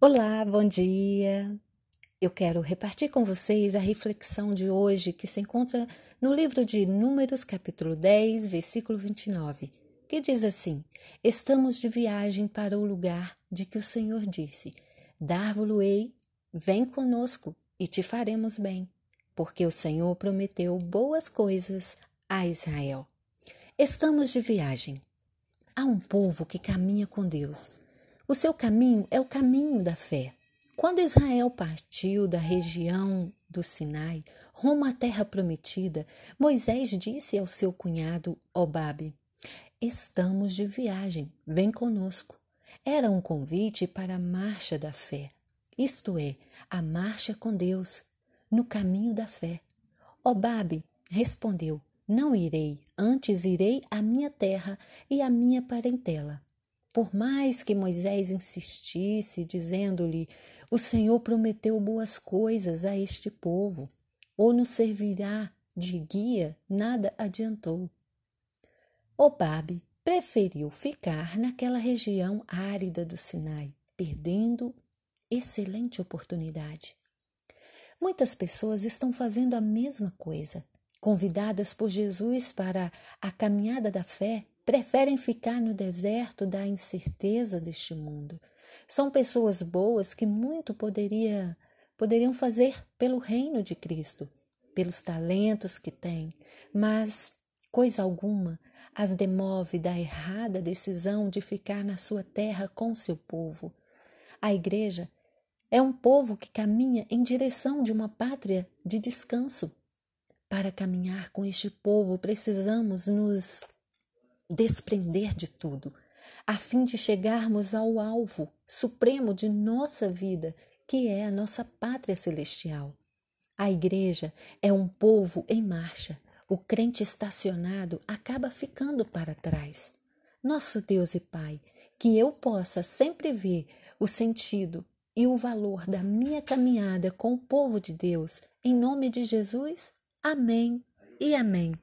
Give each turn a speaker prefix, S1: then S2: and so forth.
S1: Olá, bom dia! Eu quero repartir com vocês a reflexão de hoje que se encontra no livro de Números, capítulo 10, versículo 29, que diz assim: Estamos de viagem para o lugar de que o Senhor disse: Dar-vo-ei, vem conosco e te faremos bem, porque o Senhor prometeu boas coisas a Israel. Estamos de viagem. Há um povo que caminha com Deus o seu caminho é o caminho da fé. Quando Israel partiu da região do Sinai rumo à terra prometida, Moisés disse ao seu cunhado Obabe: Estamos de viagem, vem conosco. Era um convite para a marcha da fé, isto é, a marcha com Deus, no caminho da fé. Obabe respondeu: Não irei, antes irei à minha terra e à minha parentela. Por mais que Moisés insistisse, dizendo-lhe: O Senhor prometeu boas coisas a este povo, ou nos servirá de guia, nada adiantou. Obabe preferiu ficar naquela região árida do Sinai, perdendo excelente oportunidade. Muitas pessoas estão fazendo a mesma coisa. Convidadas por Jesus para a caminhada da fé, preferem ficar no deserto da incerteza deste mundo. São pessoas boas que muito poderia, poderiam fazer pelo reino de Cristo, pelos talentos que têm, mas coisa alguma as demove da errada decisão de ficar na sua terra com seu povo. A igreja é um povo que caminha em direção de uma pátria de descanso. Para caminhar com este povo, precisamos nos desprender de tudo, a fim de chegarmos ao alvo supremo de nossa vida, que é a nossa pátria celestial. A igreja é um povo em marcha. O crente estacionado acaba ficando para trás. Nosso Deus e Pai, que eu possa sempre ver o sentido e o valor da minha caminhada com o povo de Deus, em nome de Jesus. Amém e amém.